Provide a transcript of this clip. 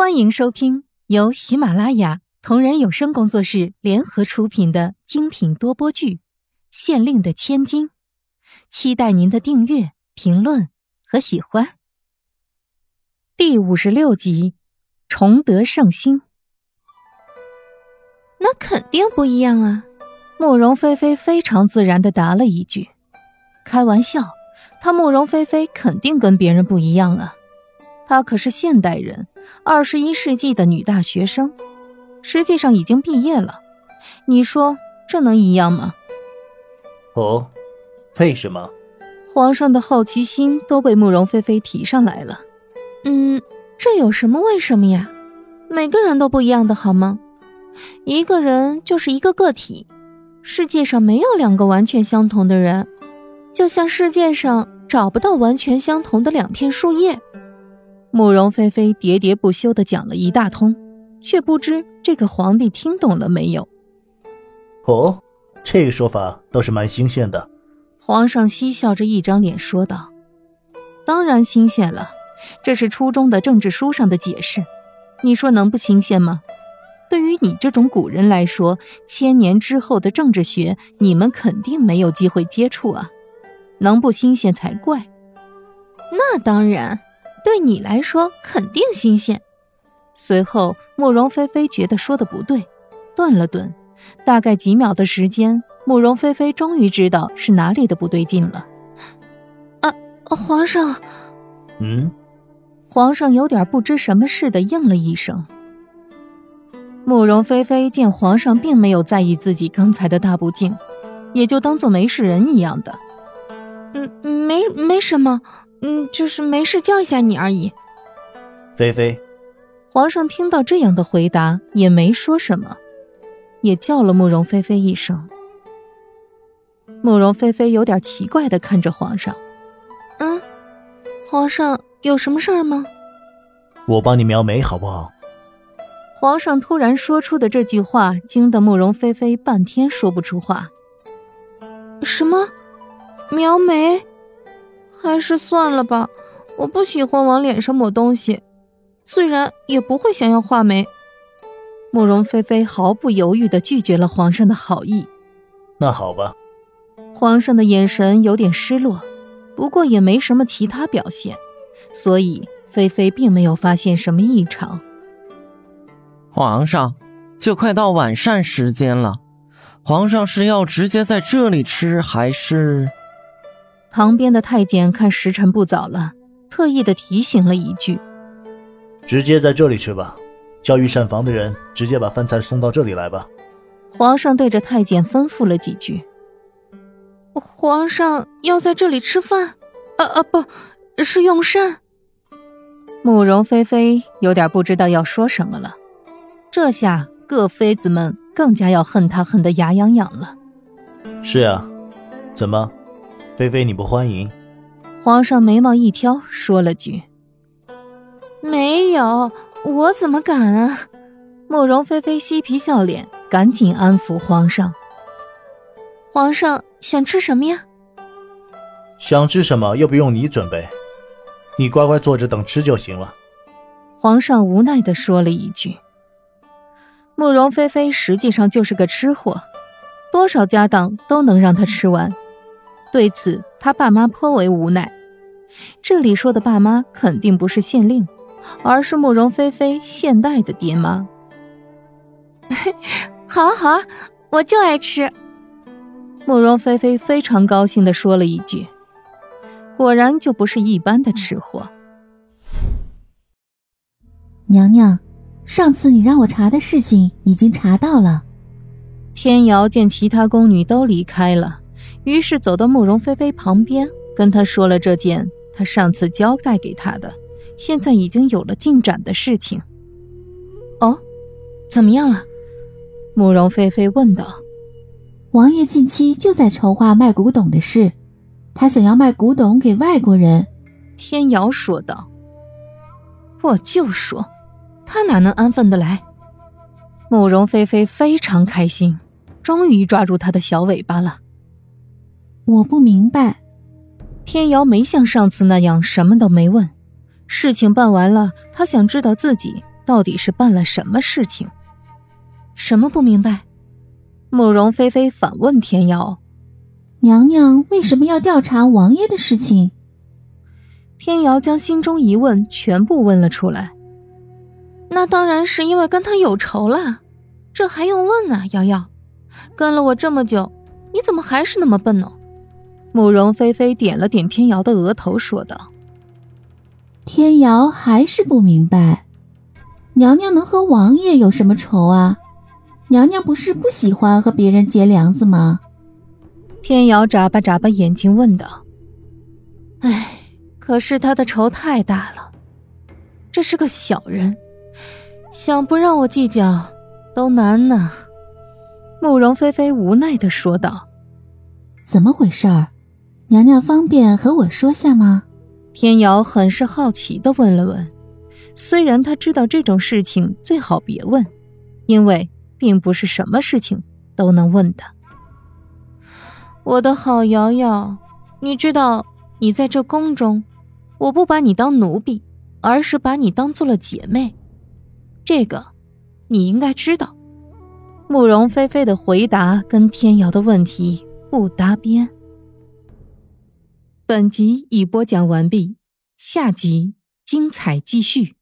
欢迎收听由喜马拉雅同人有声工作室联合出品的精品多播剧《县令的千金》，期待您的订阅、评论和喜欢。第五十六集，重得圣心。那肯定不一样啊！慕容菲菲非常自然的答了一句：“开玩笑，她慕容菲菲肯定跟别人不一样啊。”她可是现代人，二十一世纪的女大学生，实际上已经毕业了。你说这能一样吗？哦，为什么？皇上的好奇心都被慕容菲菲提上来了。嗯，这有什么为什么呀？每个人都不一样的好吗？一个人就是一个个体，世界上没有两个完全相同的人，就像世界上找不到完全相同的两片树叶。慕容菲菲喋喋不休地讲了一大通，却不知这个皇帝听懂了没有。哦，这个说法倒是蛮新鲜的。皇上嬉笑着，一张脸说道：“当然新鲜了，这是初中的政治书上的解释，你说能不新鲜吗？对于你这种古人来说，千年之后的政治学，你们肯定没有机会接触啊，能不新鲜才怪。那当然。”对你来说肯定新鲜。随后，慕容菲菲觉得说的不对，顿了顿，大概几秒的时间，慕容菲菲终于知道是哪里的不对劲了。啊，皇上。嗯。皇上有点不知什么似的应了一声。慕容菲菲见皇上并没有在意自己刚才的大不敬，也就当做没事人一样的。嗯，没没什么。嗯，就是没事叫一下你而已。菲菲，皇上听到这样的回答也没说什么，也叫了慕容菲菲一声。慕容菲菲有点奇怪的看着皇上。嗯，皇上有什么事儿吗？我帮你描眉好不好？皇上突然说出的这句话，惊得慕容菲菲半天说不出话。什么？描眉？还是算了吧，我不喜欢往脸上抹东西，自然也不会想要画眉。慕容菲菲毫不犹豫地拒绝了皇上的好意。那好吧。皇上的眼神有点失落，不过也没什么其他表现，所以菲菲并没有发现什么异常。皇上，就快到晚膳时间了，皇上是要直接在这里吃，还是？旁边的太监看时辰不早了，特意的提醒了一句：“直接在这里吃吧，叫御膳房的人直接把饭菜送到这里来吧。”皇上对着太监吩咐了几句。皇上要在这里吃饭？啊啊，不是用膳。慕容菲菲有点不知道要说什么了，这下各妃子们更加要恨他恨得牙痒痒了。是啊，怎么？菲菲，你不欢迎？皇上眉毛一挑，说了句：“没有，我怎么敢啊？”慕容菲菲嬉皮笑脸，赶紧安抚皇上：“皇上想吃什么呀？想吃什么又不用你准备，你乖乖坐着等吃就行了。”皇上无奈的说了一句：“慕容菲菲实际上就是个吃货，多少家当都能让她吃完。”对此，他爸妈颇为无奈。这里说的爸妈肯定不是县令，而是慕容菲菲现代的爹妈。好啊好啊，我就爱吃。慕容菲菲非常高兴地说了一句：“果然就不是一般的吃货。”娘娘，上次你让我查的事情已经查到了。天瑶见其他宫女都离开了。于是走到慕容菲菲旁边，跟她说了这件他上次交代给她的，现在已经有了进展的事情。哦，怎么样了？慕容菲菲问道。王爷近期就在筹划卖古董的事，他想要卖古董给外国人。天瑶说道。我就说，他哪能安分的来？慕容菲菲非常开心，终于抓住他的小尾巴了。我不明白，天瑶没像上次那样什么都没问。事情办完了，她想知道自己到底是办了什么事情？什么不明白？慕容菲菲反问天瑶：“娘娘为什么要调查王爷的事情？”天瑶将心中疑问全部问了出来。那当然是因为跟他有仇了，这还用问呢？瑶瑶，跟了我这么久，你怎么还是那么笨呢？慕容菲菲点了点天瑶的额头，说道：“天瑶还是不明白，娘娘能和王爷有什么仇啊？娘娘不是不喜欢和别人结梁子吗？”天瑶眨巴眨巴眼睛问道：“哎，可是他的仇太大了，这是个小人。”想不让我计较，都难呐。慕容菲菲无奈的说道：“怎么回事儿？娘娘方便和我说下吗？”天瑶很是好奇的问了问。虽然他知道这种事情最好别问，因为并不是什么事情都能问的。我的好瑶瑶，你知道，你在这宫中，我不把你当奴婢，而是把你当做了姐妹。这个，你应该知道。慕容菲菲的回答跟天瑶的问题不搭边。本集已播讲完毕，下集精彩继续。